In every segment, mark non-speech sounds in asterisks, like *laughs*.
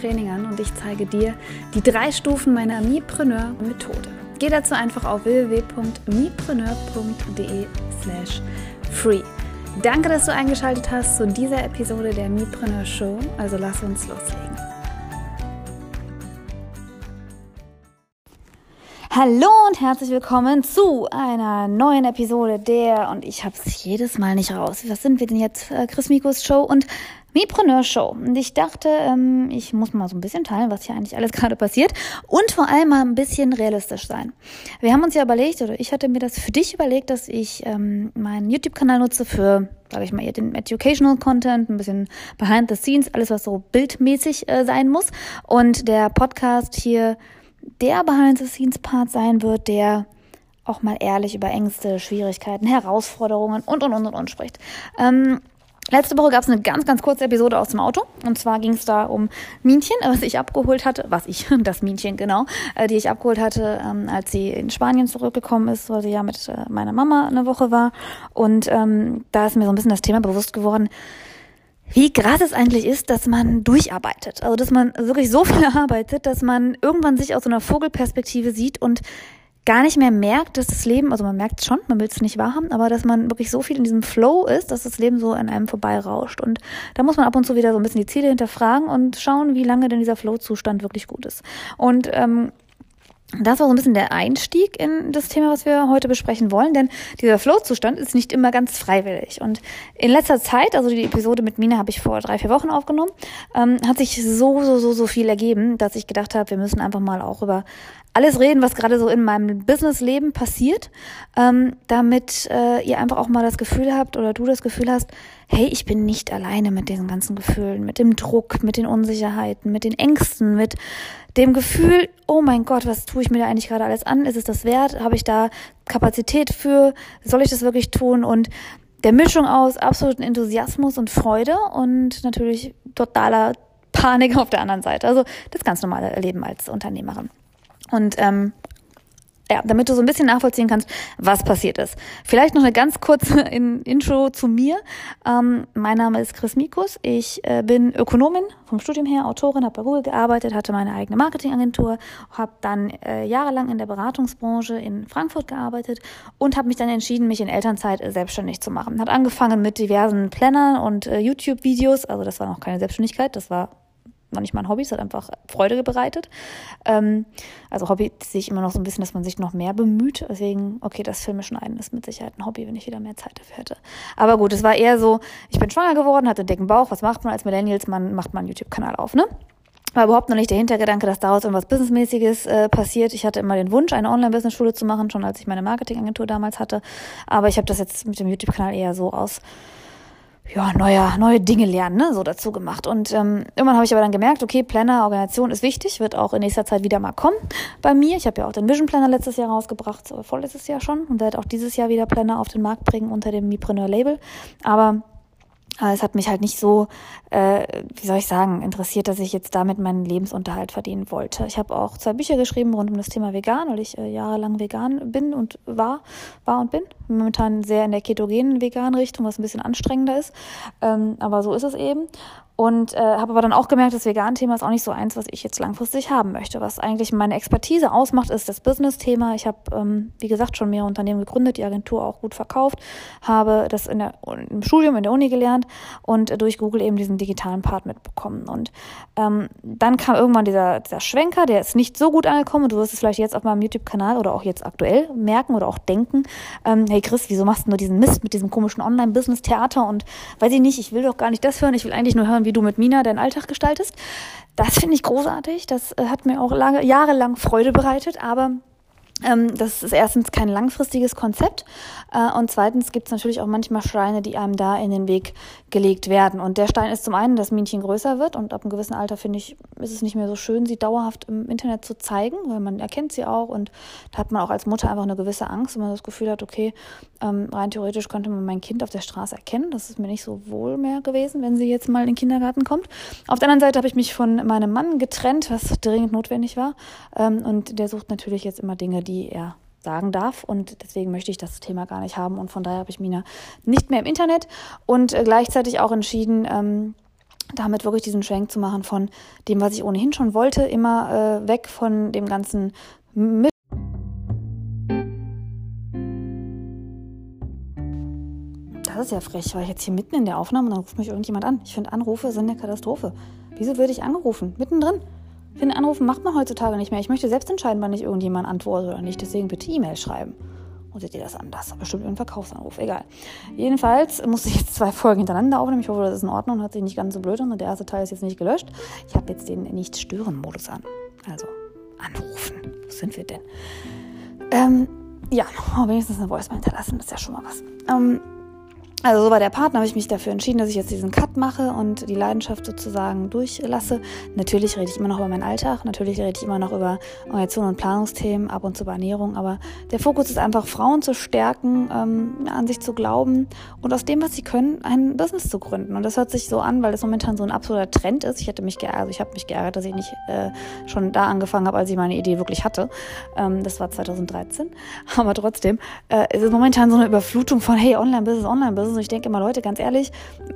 Training an und ich zeige dir die drei Stufen meiner Mipreneur-Methode. Geh dazu einfach auf www.mipreneur.de slash free. Danke, dass du eingeschaltet hast zu dieser Episode der Mipreneur Show. Also lass uns loslegen. Hallo und herzlich willkommen zu einer neuen Episode der, und ich habe es jedes Mal nicht raus. Was sind wir denn jetzt? Äh, Chris Mikos Show und Mipreneur Show. Und ich dachte, ähm, ich muss mal so ein bisschen teilen, was hier eigentlich alles *laughs* gerade passiert und vor allem mal ein bisschen realistisch sein. Wir haben uns ja überlegt, oder ich hatte mir das für dich überlegt, dass ich ähm, meinen YouTube-Kanal nutze für, sage ich mal, eher den Educational Content, ein bisschen Behind the Scenes, alles was so bildmäßig äh, sein muss. Und der Podcast hier der Behind the Scenes Part sein wird, der auch mal ehrlich über Ängste, Schwierigkeiten, Herausforderungen und und und und, und spricht. Ähm, Letzte Woche gab es eine ganz, ganz kurze Episode aus dem Auto. Und zwar ging es da um Minchen, *laughs* was ich abgeholt hatte, was ich, *laughs* das Minchen, genau, äh, die ich abgeholt hatte, ähm, als sie in Spanien zurückgekommen ist, weil sie ja mit äh, meiner Mama eine Woche war. Und ähm, da ist mir so ein bisschen das Thema bewusst geworden, wie krass es eigentlich ist, dass man durcharbeitet. Also, dass man wirklich so *laughs* viel arbeitet, dass man irgendwann sich aus so einer Vogelperspektive sieht und gar nicht mehr merkt, dass das Leben, also man merkt es schon, man will es nicht wahrhaben, aber dass man wirklich so viel in diesem Flow ist, dass das Leben so an einem vorbeirauscht. Und da muss man ab und zu wieder so ein bisschen die Ziele hinterfragen und schauen, wie lange denn dieser Flow-Zustand wirklich gut ist. Und ähm, das war so ein bisschen der Einstieg in das Thema, was wir heute besprechen wollen, denn dieser Flow-Zustand ist nicht immer ganz freiwillig. Und in letzter Zeit, also die Episode mit Mina habe ich vor drei, vier Wochen aufgenommen, ähm, hat sich so, so, so, so viel ergeben, dass ich gedacht habe, wir müssen einfach mal auch über alles reden, was gerade so in meinem Businessleben passiert, ähm, damit äh, ihr einfach auch mal das Gefühl habt oder du das Gefühl hast, hey, ich bin nicht alleine mit diesen ganzen Gefühlen, mit dem Druck, mit den Unsicherheiten, mit den Ängsten, mit dem Gefühl, oh mein Gott, was tue ich mir da eigentlich gerade alles an? Ist es das wert? Habe ich da Kapazität für? Soll ich das wirklich tun? Und der Mischung aus absoluten Enthusiasmus und Freude und natürlich totaler Panik auf der anderen Seite. Also das ganz normale Leben als Unternehmerin. Und ähm, ja, damit du so ein bisschen nachvollziehen kannst, was passiert ist. Vielleicht noch eine ganz kurze *laughs* in Intro zu mir. Ähm, mein Name ist Chris Mikus. Ich äh, bin Ökonomin vom Studium her, Autorin, habe bei Google gearbeitet, hatte meine eigene Marketingagentur, habe dann äh, jahrelang in der Beratungsbranche in Frankfurt gearbeitet und habe mich dann entschieden, mich in Elternzeit äh, selbstständig zu machen. Hat angefangen mit diversen Plannern und äh, YouTube-Videos. Also das war noch keine Selbstständigkeit, das war war nicht mein Hobby, es hat einfach Freude bereitet. Ähm, also Hobby sehe ich immer noch so ein bisschen, dass man sich noch mehr bemüht. Deswegen, okay, das Filme schneiden ist mit Sicherheit ein Hobby, wenn ich wieder mehr Zeit dafür hätte. Aber gut, es war eher so, ich bin schwanger geworden, hatte einen dicken Bauch. Was macht man als Millennials? Man macht mal einen YouTube-Kanal auf, ne? War überhaupt noch nicht der Hintergedanke, dass daraus irgendwas Businessmäßiges äh, passiert. Ich hatte immer den Wunsch, eine Online-Business-Schule zu machen, schon als ich meine Marketingagentur damals hatte. Aber ich habe das jetzt mit dem YouTube-Kanal eher so aus ja, neue, neue Dinge lernen, ne, so dazu gemacht. Und ähm, irgendwann habe ich aber dann gemerkt, okay, Planner, Organisation ist wichtig, wird auch in nächster Zeit wieder mal kommen bei mir. Ich habe ja auch den Vision Planner letztes Jahr rausgebracht, äh, vorletztes Jahr schon, und werde auch dieses Jahr wieder Planner auf den Markt bringen unter dem Mipreneur Label. Aber aber es hat mich halt nicht so, äh, wie soll ich sagen, interessiert, dass ich jetzt damit meinen Lebensunterhalt verdienen wollte. Ich habe auch zwei Bücher geschrieben rund um das Thema vegan, weil ich äh, jahrelang vegan bin und war, war und bin. Momentan sehr in der ketogenen vegan Richtung, was ein bisschen anstrengender ist. Ähm, aber so ist es eben. Und äh, habe aber dann auch gemerkt, das Vegan-Thema ist auch nicht so eins, was ich jetzt langfristig haben möchte. Was eigentlich meine Expertise ausmacht, ist das Business-Thema. Ich habe, ähm, wie gesagt, schon mehrere Unternehmen gegründet, die Agentur auch gut verkauft, habe das in der, im Studium in der Uni gelernt und durch Google eben diesen digitalen Part mitbekommen. Und ähm, dann kam irgendwann dieser, dieser Schwenker, der ist nicht so gut angekommen. Und du wirst es vielleicht jetzt auf meinem YouTube-Kanal oder auch jetzt aktuell merken oder auch denken, ähm, hey Chris, wieso machst du nur diesen Mist mit diesem komischen Online-Business-Theater? Und weiß ich nicht, ich will doch gar nicht das hören, ich will eigentlich nur hören, wie wie du mit Mina deinen Alltag gestaltest. Das finde ich großartig. Das äh, hat mir auch lange, jahrelang Freude bereitet, aber das ist erstens kein langfristiges Konzept äh, und zweitens gibt es natürlich auch manchmal Steine, die einem da in den Weg gelegt werden. Und der Stein ist zum einen, dass Männchen größer wird und ab einem gewissen Alter, finde ich, ist es nicht mehr so schön, sie dauerhaft im Internet zu zeigen, weil man erkennt sie auch und da hat man auch als Mutter einfach eine gewisse Angst, wenn man das Gefühl hat, okay, ähm, rein theoretisch könnte man mein Kind auf der Straße erkennen. Das ist mir nicht so wohl mehr gewesen, wenn sie jetzt mal in den Kindergarten kommt. Auf der anderen Seite habe ich mich von meinem Mann getrennt, was dringend notwendig war. Ähm, und der sucht natürlich jetzt immer Dinge, die er sagen darf und deswegen möchte ich das Thema gar nicht haben und von daher habe ich Mina nicht mehr im Internet und äh, gleichzeitig auch entschieden, ähm, damit wirklich diesen Schwenk zu machen von dem, was ich ohnehin schon wollte, immer äh, weg von dem ganzen mit Das ist ja frech, weil ich jetzt hier mitten in der Aufnahme und dann ruft mich irgendjemand an. Ich finde Anrufe sind eine Katastrophe. Wieso würde ich angerufen? Mittendrin. Ich finde, Anrufen macht man heutzutage nicht mehr. Ich möchte selbst entscheiden, wann ich irgendjemand antworte oder nicht. Deswegen bitte E-Mail schreiben. Oder seht ihr das anders? Bestimmt irgendein Verkaufsanruf. Egal. Jedenfalls musste ich jetzt zwei Folgen hintereinander aufnehmen. Ich hoffe, das ist in Ordnung und hört sich nicht ganz so blöd an. Der erste Teil ist jetzt nicht gelöscht. Ich habe jetzt den Nicht-Stören-Modus an. Also anrufen. Wo sind wir denn? Ähm, ja, wenigstens eine Voice hinterlassen. Das ist ja schon mal was. Ähm, also so war der Partner, habe ich mich dafür entschieden, dass ich jetzt diesen Cut mache und die Leidenschaft sozusagen durchlasse. Natürlich rede ich immer noch über meinen Alltag, natürlich rede ich immer noch über Organisation und Planungsthemen, ab und zu über Ernährung, aber der Fokus ist einfach, Frauen zu stärken, ähm, an sich zu glauben und aus dem, was sie können, ein Business zu gründen. Und das hört sich so an, weil das momentan so ein absoluter Trend ist. Ich hätte mich geärgert, also ich habe mich geärgert, dass ich nicht äh, schon da angefangen habe, als ich meine Idee wirklich hatte. Ähm, das war 2013. *laughs* Aber trotzdem, äh, es ist momentan so eine Überflutung von, hey, Online-Business, Online-Business ist. Und ich denke immer, Leute, ganz ehrlich,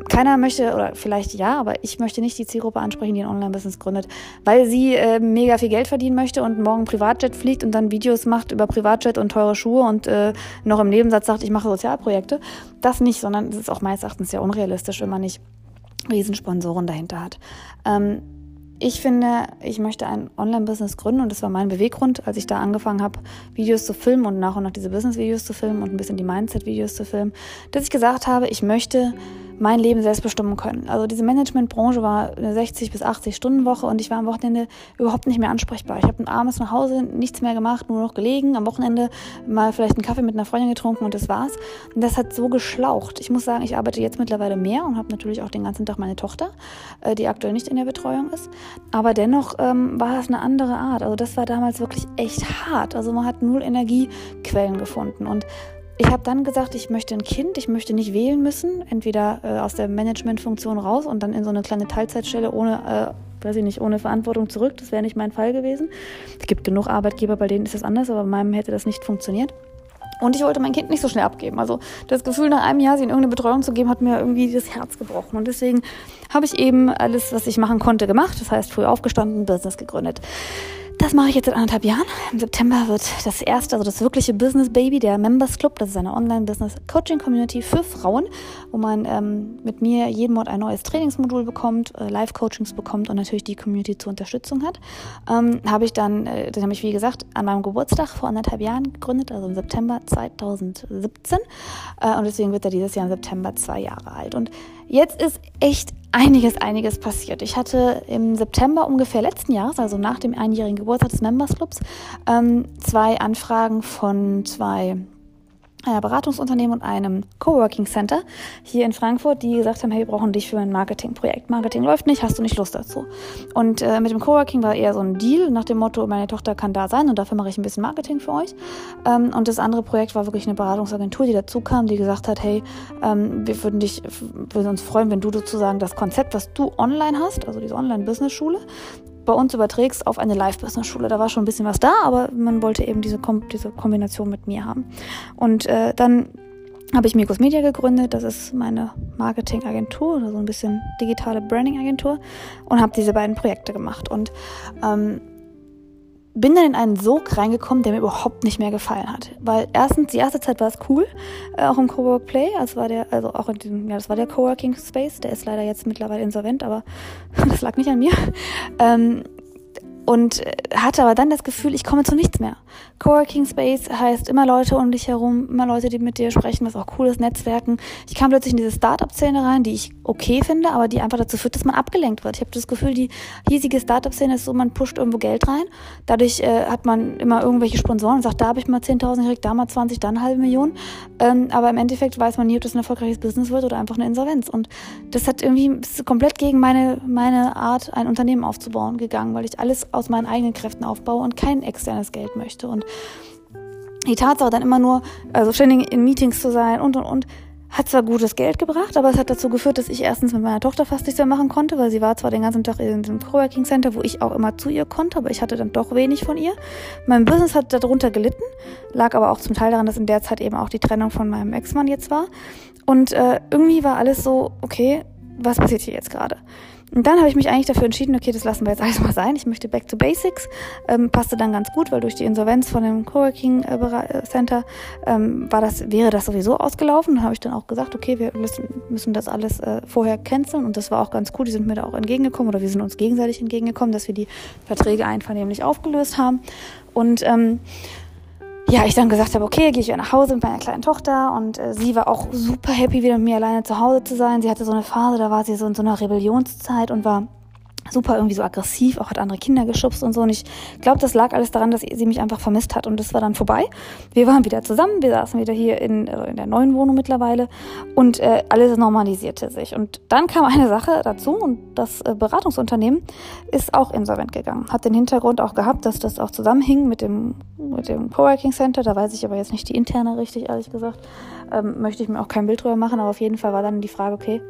keiner möchte, oder vielleicht ja, aber ich möchte nicht die Zielgruppe ansprechen, die ein Online-Business gründet, weil sie äh, mega viel Geld verdienen möchte und morgen Privatjet fliegt und dann Videos macht über Privatjet und teure Schuhe und äh, noch im Nebensatz sagt, ich mache Sozialprojekte. Das nicht, sondern es ist auch meines Erachtens sehr unrealistisch, wenn man nicht Riesensponsoren dahinter hat. Ähm, ich finde, ich möchte ein Online-Business gründen und das war mein Beweggrund, als ich da angefangen habe, Videos zu filmen und nach und nach diese Business-Videos zu filmen und ein bisschen die Mindset-Videos zu filmen, dass ich gesagt habe, ich möchte mein Leben selbst bestimmen können. Also diese Managementbranche war eine 60 bis 80 Stunden Woche und ich war am Wochenende überhaupt nicht mehr ansprechbar. Ich habe abends nach Hause nichts mehr gemacht, nur noch gelegen, am Wochenende mal vielleicht einen Kaffee mit einer Freundin getrunken und das war's. Und das hat so geschlaucht. Ich muss sagen, ich arbeite jetzt mittlerweile mehr und habe natürlich auch den ganzen Tag meine Tochter, äh, die aktuell nicht in der Betreuung ist. Aber dennoch ähm, war es eine andere Art. Also das war damals wirklich echt hart. Also man hat null Energiequellen gefunden und ich habe dann gesagt, ich möchte ein Kind, ich möchte nicht wählen müssen, entweder äh, aus der Managementfunktion raus und dann in so eine kleine Teilzeitstelle ohne, äh, weiß ich nicht, ohne Verantwortung zurück. Das wäre nicht mein Fall gewesen. Es gibt genug Arbeitgeber, bei denen ist das anders, aber bei meinem hätte das nicht funktioniert. Und ich wollte mein Kind nicht so schnell abgeben. Also das Gefühl, nach einem Jahr sie in irgendeine Betreuung zu geben, hat mir irgendwie das Herz gebrochen. Und deswegen habe ich eben alles, was ich machen konnte, gemacht. Das heißt, früh aufgestanden, Business gegründet. Das mache ich jetzt seit anderthalb Jahren. Im September wird das erste, also das wirkliche Business Baby, der Members Club. Das ist eine Online-Business-Coaching-Community für Frauen, wo man ähm, mit mir jeden Monat ein neues Trainingsmodul bekommt, äh, Live-Coachings bekommt und natürlich die Community zur Unterstützung hat. Ähm, habe ich dann, äh, das habe ich wie gesagt an meinem Geburtstag vor anderthalb Jahren gegründet, also im September 2017. Äh, und deswegen wird er dieses Jahr im September zwei Jahre alt. Und jetzt ist echt einiges, einiges passiert. Ich hatte im September ungefähr letzten Jahres, also nach dem einjährigen Geburtstag des Members Clubs, ähm, zwei Anfragen von zwei Beratungsunternehmen und einem Coworking Center hier in Frankfurt, die gesagt haben, hey, wir brauchen dich für ein Marketingprojekt. Marketing läuft nicht, hast du nicht Lust dazu? Und äh, mit dem Coworking war eher so ein Deal nach dem Motto, meine Tochter kann da sein und dafür mache ich ein bisschen Marketing für euch. Ähm, und das andere Projekt war wirklich eine Beratungsagentur, die dazu kam, die gesagt hat, hey, ähm, wir würden dich, würden uns freuen, wenn du sozusagen das Konzept, was du online hast, also diese Online-Business-Schule, bei uns überträgst auf eine Live-Business-Schule. Da war schon ein bisschen was da, aber man wollte eben diese, Kom diese Kombination mit mir haben. Und äh, dann habe ich Mikros Media gegründet. Das ist meine Marketingagentur oder so ein bisschen digitale Branding-Agentur und habe diese beiden Projekte gemacht. Und ähm, bin dann in einen Sog reingekommen, der mir überhaupt nicht mehr gefallen hat. Weil erstens, die erste Zeit war es cool, äh, auch im Cowork Play, also war der, also auch in diesem, ja, das war der Coworking Space, der ist leider jetzt mittlerweile insolvent, aber *laughs* das lag nicht an mir. Ähm, und äh, hatte aber dann das Gefühl, ich komme zu nichts mehr. Coworking Space heißt immer Leute um dich herum, immer Leute, die mit dir sprechen, was auch cool ist, Netzwerken. Ich kam plötzlich in diese Startup-Szene rein, die ich okay finde, aber die einfach dazu führt, dass man abgelenkt wird. Ich habe das Gefühl, die hiesige Startup-Szene ist so, man pusht irgendwo Geld rein. Dadurch äh, hat man immer irgendwelche Sponsoren und sagt, da habe ich mal 10.000 gekriegt, da mal 20, dann halbe Million. Ähm, aber im Endeffekt weiß man nie, ob das ein erfolgreiches Business wird oder einfach eine Insolvenz. Und das hat irgendwie ist komplett gegen meine, meine Art, ein Unternehmen aufzubauen gegangen, weil ich alles aus meinen eigenen Kräften aufbaue und kein externes Geld möchte. Und die Tatsache dann immer nur, also ständig in Meetings zu sein und und und, hat zwar gutes Geld gebracht, aber es hat dazu geführt, dass ich erstens mit meiner Tochter fast nichts mehr machen konnte, weil sie war zwar den ganzen Tag in dem Coworking Center, wo ich auch immer zu ihr konnte, aber ich hatte dann doch wenig von ihr. Mein Business hat darunter gelitten, lag aber auch zum Teil daran, dass in der Zeit eben auch die Trennung von meinem Ex-Mann jetzt war. Und äh, irgendwie war alles so, okay, was passiert hier jetzt gerade? Und dann habe ich mich eigentlich dafür entschieden, okay, das lassen wir jetzt alles mal sein. Ich möchte back to basics. Ähm, passte dann ganz gut, weil durch die Insolvenz von dem Coworking äh, äh, Center ähm, war das, wäre das sowieso ausgelaufen. Dann habe ich dann auch gesagt, okay, wir müssen, müssen das alles äh, vorher canceln. Und das war auch ganz cool. Die sind mir da auch entgegengekommen oder wir sind uns gegenseitig entgegengekommen, dass wir die Verträge einvernehmlich aufgelöst haben. Und ähm, ja, ich dann gesagt habe, okay, gehe ich wieder nach Hause mit meiner kleinen Tochter und äh, sie war auch super happy, wieder mit mir alleine zu Hause zu sein. Sie hatte so eine Phase, da war sie so in so einer Rebellionszeit und war super irgendwie so aggressiv, auch hat andere Kinder geschubst und so. Und ich glaube, das lag alles daran, dass sie mich einfach vermisst hat. Und das war dann vorbei. Wir waren wieder zusammen, wir saßen wieder hier in, also in der neuen Wohnung mittlerweile und äh, alles normalisierte sich. Und dann kam eine Sache dazu und das äh, Beratungsunternehmen ist auch insolvent gegangen. Hat den Hintergrund auch gehabt, dass das auch zusammenhing mit dem, mit dem Coworking Center. Da weiß ich aber jetzt nicht die interne richtig, ehrlich gesagt. Ähm, möchte ich mir auch kein Bild drüber machen, aber auf jeden Fall war dann die Frage, okay,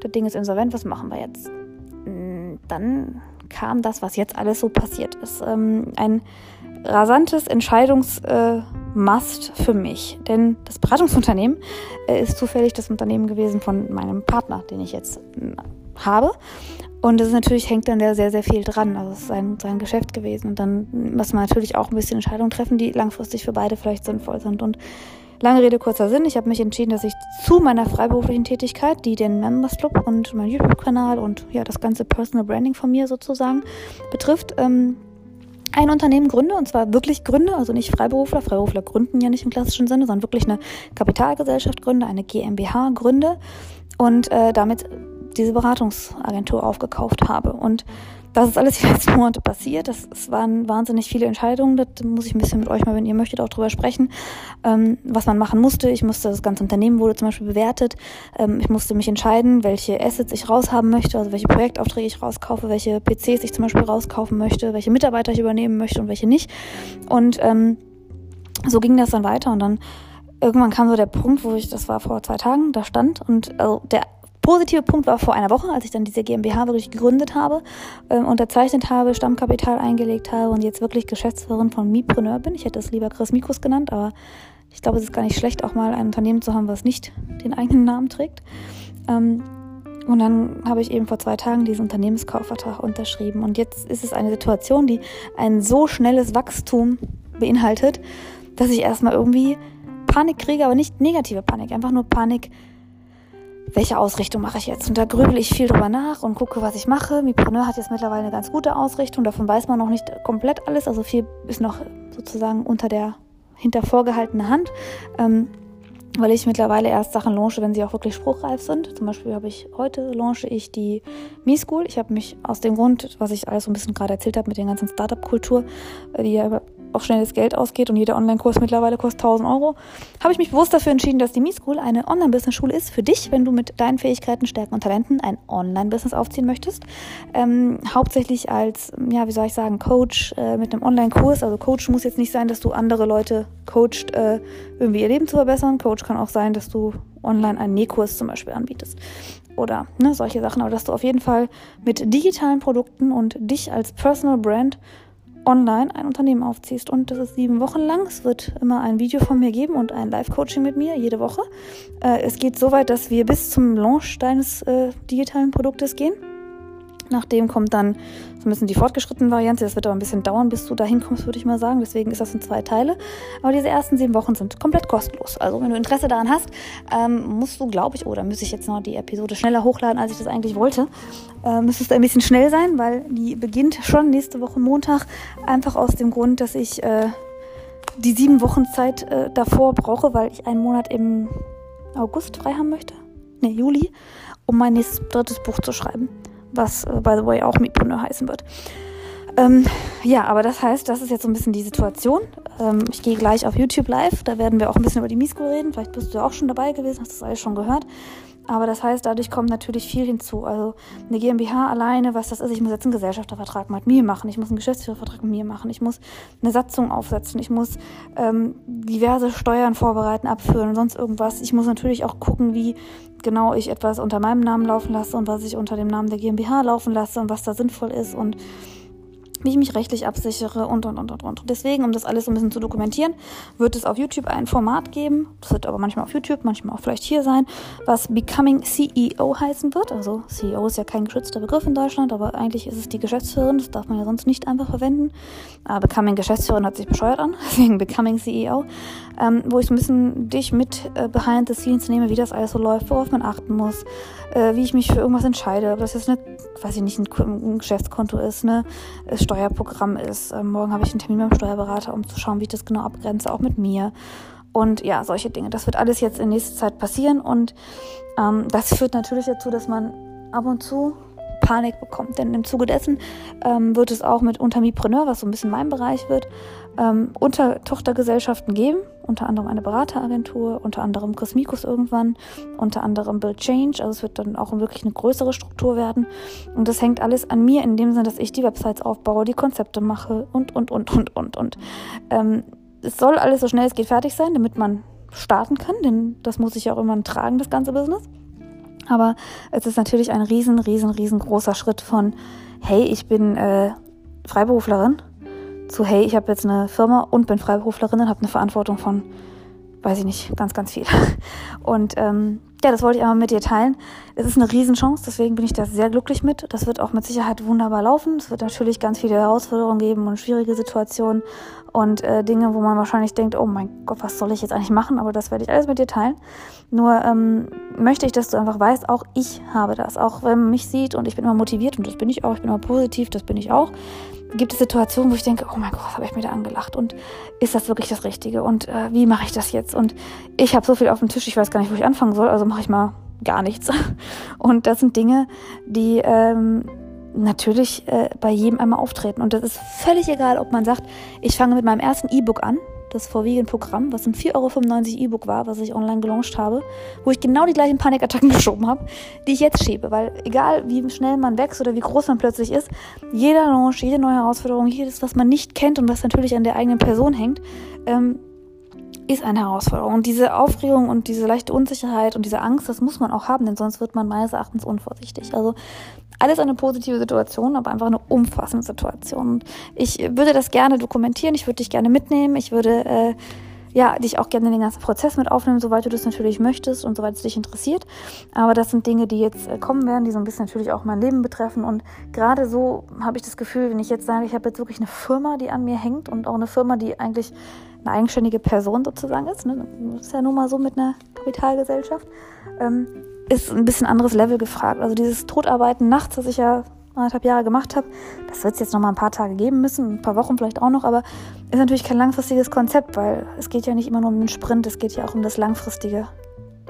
das Ding ist insolvent, was machen wir jetzt? Dann kam das, was jetzt alles so passiert ist. Ähm, ein rasantes Entscheidungsmast äh, für mich. Denn das Beratungsunternehmen äh, ist zufällig das Unternehmen gewesen von meinem Partner, den ich jetzt äh, habe. Und ist natürlich hängt dann da sehr, sehr viel dran. Also es ist sein, sein Geschäft gewesen. Und dann muss man natürlich auch ein bisschen Entscheidungen treffen, die langfristig für beide vielleicht sinnvoll sind. Und Lange Rede, kurzer Sinn. Ich habe mich entschieden, dass ich zu meiner freiberuflichen Tätigkeit, die den Members Club und meinen YouTube-Kanal und ja das ganze Personal Branding von mir sozusagen betrifft, ähm, ein Unternehmen gründe und zwar wirklich gründe, also nicht Freiberufler. Freiberufler gründen ja nicht im klassischen Sinne, sondern wirklich eine Kapitalgesellschaft gründe, eine GmbH gründe und äh, damit diese Beratungsagentur aufgekauft habe. Und das ist alles *laughs* die letzten Monate passiert. Das, das waren wahnsinnig viele Entscheidungen. Das muss ich ein bisschen mit euch mal, wenn ihr möchtet, auch drüber sprechen, ähm, was man machen musste. Ich musste, das ganze Unternehmen wurde zum Beispiel bewertet. Ähm, ich musste mich entscheiden, welche Assets ich raushaben möchte, also welche Projektaufträge ich rauskaufe, welche PCs ich zum Beispiel rauskaufen möchte, welche Mitarbeiter ich übernehmen möchte und welche nicht. Und ähm, so ging das dann weiter und dann irgendwann kam so der Punkt, wo ich, das war vor zwei Tagen, da stand und also der positive Punkt war vor einer Woche, als ich dann diese GmbH wirklich gegründet habe, äh, unterzeichnet habe, Stammkapital eingelegt habe und jetzt wirklich Geschäftsführerin von Mipreneur bin. Ich hätte es lieber Chris Mikros genannt, aber ich glaube, es ist gar nicht schlecht, auch mal ein Unternehmen zu haben, was nicht den eigenen Namen trägt. Ähm, und dann habe ich eben vor zwei Tagen diesen Unternehmenskaufvertrag unterschrieben. Und jetzt ist es eine Situation, die ein so schnelles Wachstum beinhaltet, dass ich erstmal irgendwie Panik kriege, aber nicht negative Panik, einfach nur Panik, welche Ausrichtung mache ich jetzt? Und da grübel ich viel drüber nach und gucke, was ich mache. Mipreneur hat jetzt mittlerweile eine ganz gute Ausrichtung. Davon weiß man noch nicht komplett alles. Also viel ist noch sozusagen unter der, hinter vorgehaltener Hand. Ähm, weil ich mittlerweile erst Sachen launche, wenn sie auch wirklich spruchreif sind. Zum Beispiel habe ich heute launche ich die Me School. Ich habe mich aus dem Grund, was ich alles so ein bisschen gerade erzählt habe mit der ganzen Startup-Kultur, die ja auf schnelles Geld ausgeht und jeder Online-Kurs mittlerweile kostet 1000 Euro, habe ich mich bewusst dafür entschieden, dass die Me-School eine Online-Business-Schule ist für dich, wenn du mit deinen Fähigkeiten, Stärken und Talenten ein Online-Business aufziehen möchtest. Ähm, hauptsächlich als, ja, wie soll ich sagen, Coach äh, mit einem Online-Kurs. Also Coach muss jetzt nicht sein, dass du andere Leute coacht, äh, irgendwie ihr Leben zu verbessern. Coach kann auch sein, dass du online einen Nähkurs zum Beispiel anbietest oder ne, solche Sachen, aber dass du auf jeden Fall mit digitalen Produkten und dich als Personal Brand online ein Unternehmen aufziehst. Und das ist sieben Wochen lang. Es wird immer ein Video von mir geben und ein Live-Coaching mit mir jede Woche. Äh, es geht so weit, dass wir bis zum Launch deines äh, digitalen Produktes gehen. Nachdem kommt dann so ein bisschen die fortgeschrittene Variante. Das wird aber ein bisschen dauern, bis du dahin kommst, würde ich mal sagen. Deswegen ist das in zwei Teile. Aber diese ersten sieben Wochen sind komplett kostenlos. Also wenn du Interesse daran hast, ähm, musst du, glaube ich, oder oh, müsste ich jetzt noch die Episode schneller hochladen, als ich das eigentlich wollte. Äh, müsstest du ein bisschen schnell sein, weil die beginnt schon nächste Woche Montag. Einfach aus dem Grund, dass ich äh, die sieben Wochen Zeit äh, davor brauche, weil ich einen Monat im August frei haben möchte. Ne, Juli, um mein nächstes drittes Buch zu schreiben was, äh, by the way, auch Mietpreneur heißen wird. Ähm, ja, aber das heißt, das ist jetzt so ein bisschen die Situation. Ähm, ich gehe gleich auf YouTube live, da werden wir auch ein bisschen über die Misko reden. Vielleicht bist du auch schon dabei gewesen, hast das alles schon gehört. Aber das heißt, dadurch kommt natürlich viel hinzu. Also eine GmbH alleine, was das ist, ich muss jetzt einen Gesellschaftervertrag mit mir machen, ich muss einen Geschäftsführervertrag mit mir machen, ich muss eine Satzung aufsetzen, ich muss ähm, diverse Steuern vorbereiten, abführen und sonst irgendwas. Ich muss natürlich auch gucken, wie genau ich etwas unter meinem Namen laufen lasse und was ich unter dem Namen der GmbH laufen lasse und was da sinnvoll ist und wie ich mich rechtlich absichere und, und, und, und, und. Deswegen, um das alles ein bisschen zu dokumentieren, wird es auf YouTube ein Format geben. Das wird aber manchmal auf YouTube, manchmal auch vielleicht hier sein, was Becoming CEO heißen wird. Also CEO ist ja kein geschützter Begriff in Deutschland, aber eigentlich ist es die Geschäftsführerin. Das darf man ja sonst nicht einfach verwenden. Aber Becoming Geschäftsführerin hat sich bescheuert an, *laughs* deswegen Becoming CEO. Ähm, wo ich so ein bisschen dich mit äh, behind the scenes nehme, wie das alles so läuft, worauf man achten muss, äh, wie ich mich für irgendwas entscheide, ob das jetzt eine, weiß ich nicht, ein, ein Geschäftskonto ist, ne, Steuerprogramm ist. Ähm, morgen habe ich einen Termin beim Steuerberater, um zu schauen, wie ich das genau abgrenze, auch mit mir. Und ja, solche Dinge. Das wird alles jetzt in nächster Zeit passieren und ähm, das führt natürlich dazu, dass man ab und zu Panik bekommt. Denn im Zuge dessen ähm, wird es auch mit Untermipreneur, was so ein bisschen mein Bereich wird, ähm, unter Tochtergesellschaften geben, unter anderem eine Berateragentur, unter anderem Cosmicus irgendwann, unter anderem Build Change. Also es wird dann auch wirklich eine größere Struktur werden. Und das hängt alles an mir in dem Sinne, dass ich die Websites aufbaue, die Konzepte mache und, und, und, und, und, und. Ähm, es soll alles so schnell es geht fertig sein, damit man starten kann, denn das muss ich ja auch irgendwann tragen, das ganze Business. Aber es ist natürlich ein riesen, riesen, riesengroßer Schritt von, hey, ich bin äh, Freiberuflerin zu, hey, ich habe jetzt eine Firma und bin Freiberuflerin und habe eine Verantwortung von, weiß ich nicht, ganz, ganz viel. *laughs* Und ähm, ja, das wollte ich einmal mit dir teilen. Es ist eine Riesenchance, deswegen bin ich da sehr glücklich mit. Das wird auch mit Sicherheit wunderbar laufen. Es wird natürlich ganz viele Herausforderungen geben und schwierige Situationen und äh, Dinge, wo man wahrscheinlich denkt, oh mein Gott, was soll ich jetzt eigentlich machen? Aber das werde ich alles mit dir teilen. Nur ähm, möchte ich, dass du einfach weißt, auch ich habe das. Auch wenn man mich sieht und ich bin immer motiviert und das bin ich auch, ich bin immer positiv, das bin ich auch gibt es Situationen, wo ich denke, oh mein Gott, was habe ich mir da angelacht und ist das wirklich das Richtige und äh, wie mache ich das jetzt? Und ich habe so viel auf dem Tisch, ich weiß gar nicht, wo ich anfangen soll, also mache ich mal gar nichts. *laughs* Und das sind Dinge, die ähm, natürlich äh, bei jedem einmal auftreten. Und das ist völlig egal, ob man sagt, ich fange mit meinem ersten E-Book an das Vorwiegend-Programm, was ein 4,95 Euro E-Book war, was ich online gelauncht habe, wo ich genau die gleichen Panikattacken *laughs* geschoben habe, die ich jetzt schiebe. Weil egal, wie schnell man wächst oder wie groß man plötzlich ist, jeder Launch, jede neue Herausforderung, jedes, was man nicht kennt und was natürlich an der eigenen Person hängt, ähm, ist eine Herausforderung. Und diese Aufregung und diese leichte Unsicherheit und diese Angst, das muss man auch haben, denn sonst wird man meines Erachtens unvorsichtig. Also alles eine positive Situation, aber einfach eine umfassende Situation. Und ich würde das gerne dokumentieren, ich würde dich gerne mitnehmen, ich würde äh, ja, dich auch gerne in den ganzen Prozess mit aufnehmen, soweit du das natürlich möchtest und soweit es dich interessiert. Aber das sind Dinge, die jetzt äh, kommen werden, die so ein bisschen natürlich auch mein Leben betreffen. Und gerade so habe ich das Gefühl, wenn ich jetzt sage, ich habe jetzt wirklich eine Firma, die an mir hängt und auch eine Firma, die eigentlich eine eigenständige Person sozusagen ist. Ne? Das ist ja nun mal so mit einer Kapitalgesellschaft. Ähm, ist ein bisschen anderes Level gefragt. Also dieses Totarbeiten nachts, das ich ja anderthalb Jahre gemacht habe, das wird es jetzt noch mal ein paar Tage geben müssen, ein paar Wochen vielleicht auch noch, aber ist natürlich kein langfristiges Konzept, weil es geht ja nicht immer nur um den Sprint, es geht ja auch um das langfristige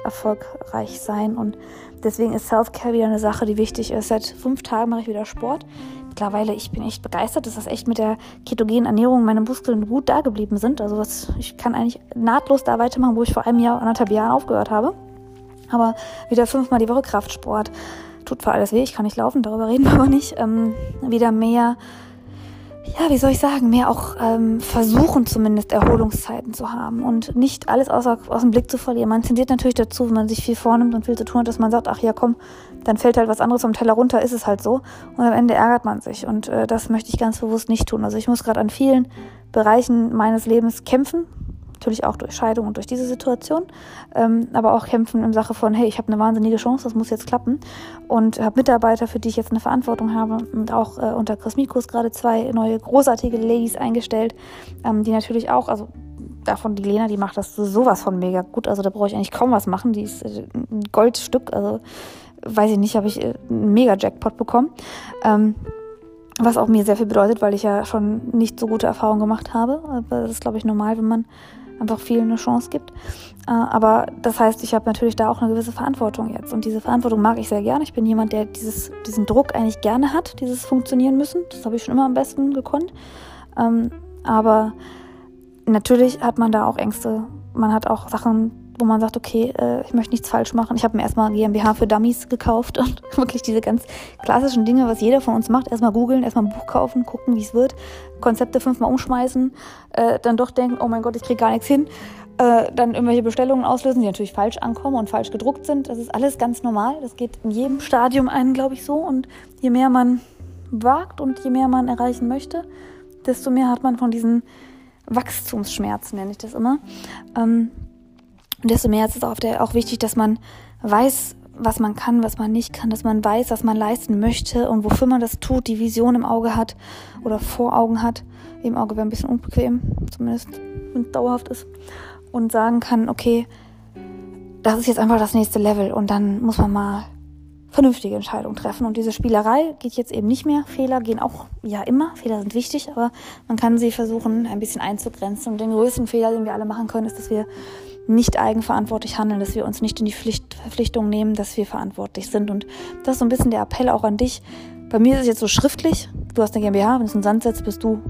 erfolgreich sein und deswegen ist Self-Care wieder eine Sache, die wichtig ist. Seit fünf Tagen mache ich wieder Sport. Mittlerweile, ich bin echt begeistert, dass das echt mit der ketogenen Ernährung meine Muskeln gut da geblieben sind. Also was, ich kann eigentlich nahtlos da weitermachen, wo ich vor einem Jahr, anderthalb Jahren aufgehört habe. Aber wieder fünfmal die Woche Kraftsport. Tut zwar alles weh, ich kann nicht laufen, darüber reden wir aber nicht. Ähm, wieder mehr, ja, wie soll ich sagen, mehr auch ähm, versuchen zumindest Erholungszeiten zu haben und nicht alles außer, aus dem Blick zu verlieren. Man tendiert natürlich dazu, wenn man sich viel vornimmt und viel zu tun hat, dass man sagt, ach ja, komm, dann fällt halt was anderes vom Teller runter, ist es halt so. Und am Ende ärgert man sich. Und äh, das möchte ich ganz bewusst nicht tun. Also ich muss gerade an vielen Bereichen meines Lebens kämpfen, natürlich auch durch Scheidung und durch diese Situation, ähm, aber auch kämpfen in Sache von, hey, ich habe eine wahnsinnige Chance, das muss jetzt klappen und habe Mitarbeiter, für die ich jetzt eine Verantwortung habe und auch äh, unter Chris Mikus gerade zwei neue großartige Ladies eingestellt, ähm, die natürlich auch, also davon die Lena, die macht das sowas von mega gut, also da brauche ich eigentlich kaum was machen, die ist äh, ein Goldstück, also weiß ich nicht, habe ich äh, einen mega Jackpot bekommen. Ähm, was auch mir sehr viel bedeutet, weil ich ja schon nicht so gute Erfahrungen gemacht habe. Aber das ist, glaube ich, normal, wenn man einfach vielen eine Chance gibt. Äh, aber das heißt, ich habe natürlich da auch eine gewisse Verantwortung jetzt. Und diese Verantwortung mag ich sehr gerne. Ich bin jemand, der dieses, diesen Druck eigentlich gerne hat, dieses Funktionieren müssen. Das habe ich schon immer am besten gekonnt. Ähm, aber natürlich hat man da auch Ängste. Man hat auch Sachen, wo man sagt, okay, äh, ich möchte nichts falsch machen. Ich habe mir erstmal GmbH für Dummies gekauft und *laughs* wirklich diese ganz klassischen Dinge, was jeder von uns macht. Erstmal googeln, erstmal ein Buch kaufen, gucken, wie es wird, Konzepte fünfmal umschmeißen, äh, dann doch denken, oh mein Gott, ich kriege gar nichts hin. Äh, dann irgendwelche Bestellungen auslösen, die natürlich falsch ankommen und falsch gedruckt sind. Das ist alles ganz normal. Das geht in jedem Stadium ein, glaube ich, so. Und je mehr man wagt und je mehr man erreichen möchte, desto mehr hat man von diesen Wachstumsschmerzen, nenne ich das immer. Ähm, und desto mehr ist es auch, der, auch wichtig, dass man weiß, was man kann, was man nicht kann, dass man weiß, was man leisten möchte und wofür man das tut, die Vision im Auge hat oder vor Augen hat. Im Auge wäre ein bisschen unbequem, zumindest wenn es dauerhaft ist. Und sagen kann, okay, das ist jetzt einfach das nächste Level und dann muss man mal vernünftige Entscheidungen treffen. Und diese Spielerei geht jetzt eben nicht mehr. Fehler gehen auch ja immer. Fehler sind wichtig, aber man kann sie versuchen, ein bisschen einzugrenzen. Und den größten Fehler, den wir alle machen können, ist, dass wir nicht eigenverantwortlich handeln, dass wir uns nicht in die Pflicht, Verpflichtung nehmen, dass wir verantwortlich sind. Und das ist so ein bisschen der Appell auch an dich. Bei mir ist es jetzt so schriftlich. Du hast eine GmbH, wenn es einen Sand setzt, bist du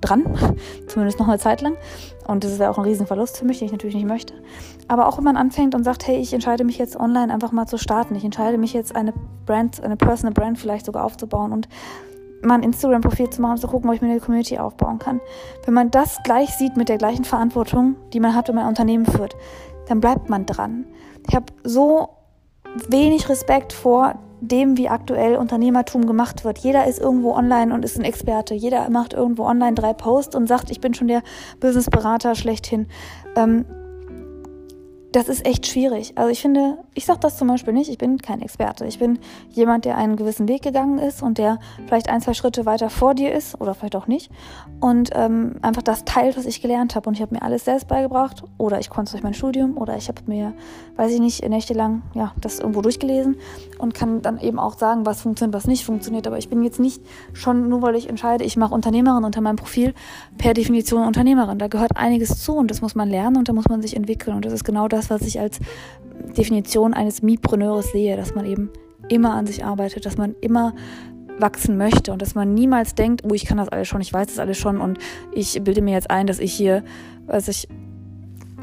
dran, *laughs* zumindest noch eine Zeit lang. Und das ist ja auch ein Riesenverlust für mich, den ich natürlich nicht möchte. Aber auch wenn man anfängt und sagt, hey, ich entscheide mich jetzt online einfach mal zu starten. Ich entscheide mich jetzt eine Brand, eine Personal Brand vielleicht sogar aufzubauen und mal ein Instagram-Profil zu machen, um zu gucken, ob ich mir eine Community aufbauen kann. Wenn man das gleich sieht mit der gleichen Verantwortung, die man hat, wenn man ein Unternehmen führt, dann bleibt man dran. Ich habe so wenig Respekt vor dem, wie aktuell Unternehmertum gemacht wird. Jeder ist irgendwo online und ist ein Experte. Jeder macht irgendwo online drei Posts und sagt, ich bin schon der Businessberater schlechthin. Ähm, das ist echt schwierig. Also ich finde, ich sage das zum Beispiel nicht, ich bin kein Experte. Ich bin jemand, der einen gewissen Weg gegangen ist und der vielleicht ein, zwei Schritte weiter vor dir ist oder vielleicht auch nicht und ähm, einfach das teilt, was ich gelernt habe. Und ich habe mir alles selbst beigebracht oder ich konnte es durch mein Studium oder ich habe mir, weiß ich nicht, nächtelang ja, das irgendwo durchgelesen und kann dann eben auch sagen, was funktioniert, was nicht funktioniert. Aber ich bin jetzt nicht schon, nur weil ich entscheide, ich mache Unternehmerin unter meinem Profil, per Definition Unternehmerin. Da gehört einiges zu und das muss man lernen und da muss man sich entwickeln. Und das ist genau das, was ich als Definition eines Mipreneurs sehe, dass man eben immer an sich arbeitet, dass man immer wachsen möchte und dass man niemals denkt, oh, ich kann das alles schon, ich weiß das alles schon und ich bilde mir jetzt ein, dass ich hier, weiß ich,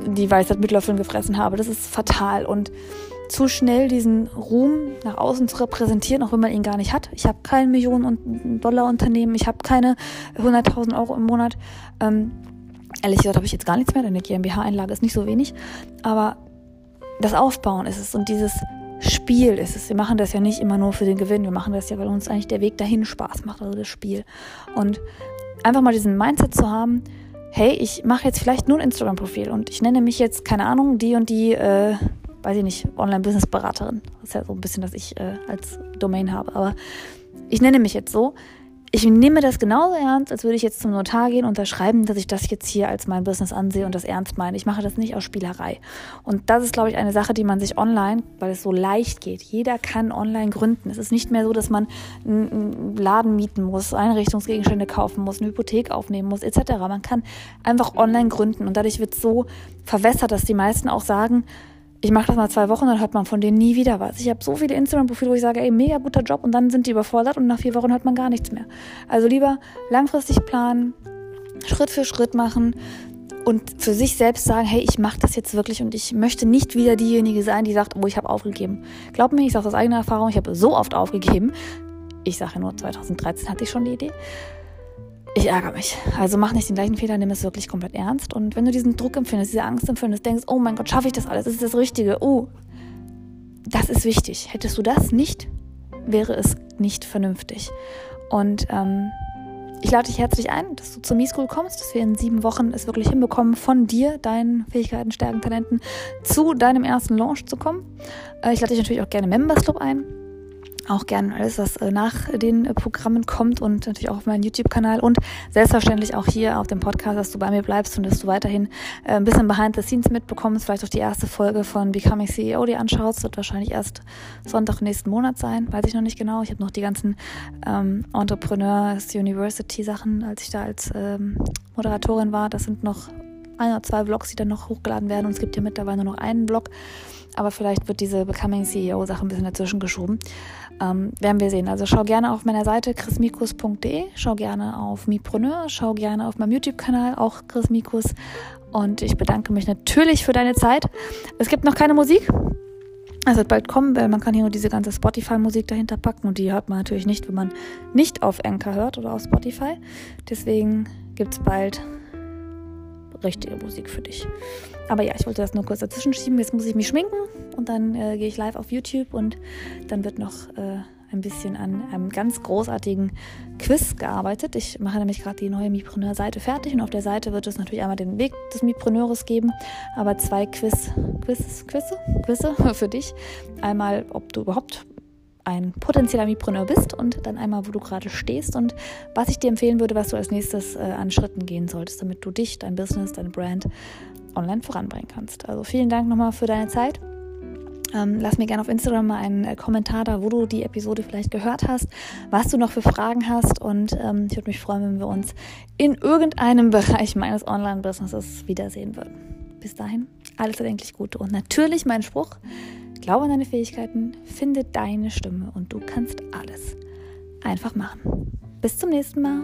die Weisheit mit Löffeln gefressen habe. Das ist fatal und zu schnell diesen Ruhm nach außen zu repräsentieren, auch wenn man ihn gar nicht hat. Ich habe kein Millionen Dollar Unternehmen, ich habe keine 100.000 Euro im Monat. Ähm, ehrlich gesagt habe ich jetzt gar nichts mehr, denn eine GmbH-Einlage ist nicht so wenig. Aber das Aufbauen ist es und dieses Spiel ist es. Wir machen das ja nicht immer nur für den Gewinn, wir machen das ja, weil uns eigentlich der Weg dahin Spaß macht, also das Spiel. Und einfach mal diesen Mindset zu haben, hey, ich mache jetzt vielleicht nur ein Instagram-Profil und ich nenne mich jetzt, keine Ahnung, die und die, äh, weiß ich nicht, Online-Business-Beraterin. Das ist ja so ein bisschen, dass ich äh, als Domain habe. Aber ich nenne mich jetzt so ich nehme das genauso ernst, als würde ich jetzt zum Notar gehen und unterschreiben, dass ich das jetzt hier als mein Business ansehe und das ernst meine. Ich mache das nicht aus Spielerei. Und das ist, glaube ich, eine Sache, die man sich online, weil es so leicht geht. Jeder kann online gründen. Es ist nicht mehr so, dass man einen Laden mieten muss, Einrichtungsgegenstände kaufen muss, eine Hypothek aufnehmen muss, etc. Man kann einfach online gründen und dadurch wird es so verwässert, dass die meisten auch sagen, ich mache das mal zwei Wochen, dann hört man von denen nie wieder was. Ich habe so viele Instagram-Profile, wo ich sage, ey, mega guter Job und dann sind die überfordert und nach vier Wochen hört man gar nichts mehr. Also lieber langfristig planen, Schritt für Schritt machen und für sich selbst sagen, hey, ich mache das jetzt wirklich und ich möchte nicht wieder diejenige sein, die sagt, oh, ich habe aufgegeben. Glaub mir, ich sage aus eigener Erfahrung, ich habe so oft aufgegeben. Ich sage nur, 2013 hatte ich schon die Idee ich ärgere mich. Also mach nicht den gleichen Fehler, nimm es wirklich komplett ernst. Und wenn du diesen Druck empfindest, diese Angst empfindest, denkst, oh mein Gott, schaffe ich das alles? Ist das Richtige. Oh, das ist wichtig. Hättest du das nicht, wäre es nicht vernünftig. Und ähm, ich lade dich herzlich ein, dass du zur Me-School kommst, dass wir in sieben Wochen es wirklich hinbekommen, von dir, deinen Fähigkeiten, Stärken, Talenten zu deinem ersten Launch zu kommen. Äh, ich lade dich natürlich auch gerne Members Club ein auch gerne alles, was äh, nach den äh, Programmen kommt und natürlich auch auf meinen YouTube-Kanal. Und selbstverständlich auch hier auf dem Podcast, dass du bei mir bleibst und dass du weiterhin äh, ein bisschen behind the scenes mitbekommst, vielleicht auch die erste Folge von Becoming CEO dir anschaust, wird wahrscheinlich erst Sonntag nächsten Monat sein, weiß ich noch nicht genau. Ich habe noch die ganzen ähm, Entrepreneurs University Sachen, als ich da als ähm, Moderatorin war, das sind noch ein oder zwei Vlogs, die dann noch hochgeladen werden. Und es gibt hier mittlerweile nur noch einen Blog aber vielleicht wird diese Becoming CEO-Sache ein bisschen dazwischen geschoben. Ähm, werden wir sehen. Also schau gerne auf meiner Seite chrismikus.de, schau gerne auf Mipreneur, schau gerne auf meinem YouTube-Kanal, auch Chris Mikus. Und ich bedanke mich natürlich für deine Zeit. Es gibt noch keine Musik. Es wird bald kommen, weil man kann hier nur diese ganze Spotify-Musik dahinter packen und die hört man natürlich nicht, wenn man nicht auf Anchor hört oder auf Spotify. Deswegen gibt es bald richtige Musik für dich. Aber ja, ich wollte das nur kurz dazwischen schieben. Jetzt muss ich mich schminken und dann äh, gehe ich live auf YouTube und dann wird noch äh, ein bisschen an einem ganz großartigen Quiz gearbeitet. Ich mache nämlich gerade die neue Mipreneur-Seite fertig und auf der Seite wird es natürlich einmal den Weg des Mipreneurs geben, aber zwei Quiz, Quiz, Quizze, Quizze *laughs* für dich. Einmal, ob du überhaupt ein potenzieller Mipreneur bist und dann einmal, wo du gerade stehst und was ich dir empfehlen würde, was du als nächstes äh, an Schritten gehen solltest, damit du dich, dein Business, deine Brand online voranbringen kannst. Also vielen Dank nochmal für deine Zeit. Ähm, lass mir gerne auf Instagram mal einen äh, Kommentar da, wo du die Episode vielleicht gehört hast, was du noch für Fragen hast und ähm, ich würde mich freuen, wenn wir uns in irgendeinem *laughs* Bereich meines Online-Businesses wiedersehen würden. Bis dahin, alles erdenklich Gute und natürlich mein Spruch, Glaube an deine Fähigkeiten, finde deine Stimme und du kannst alles einfach machen. Bis zum nächsten Mal.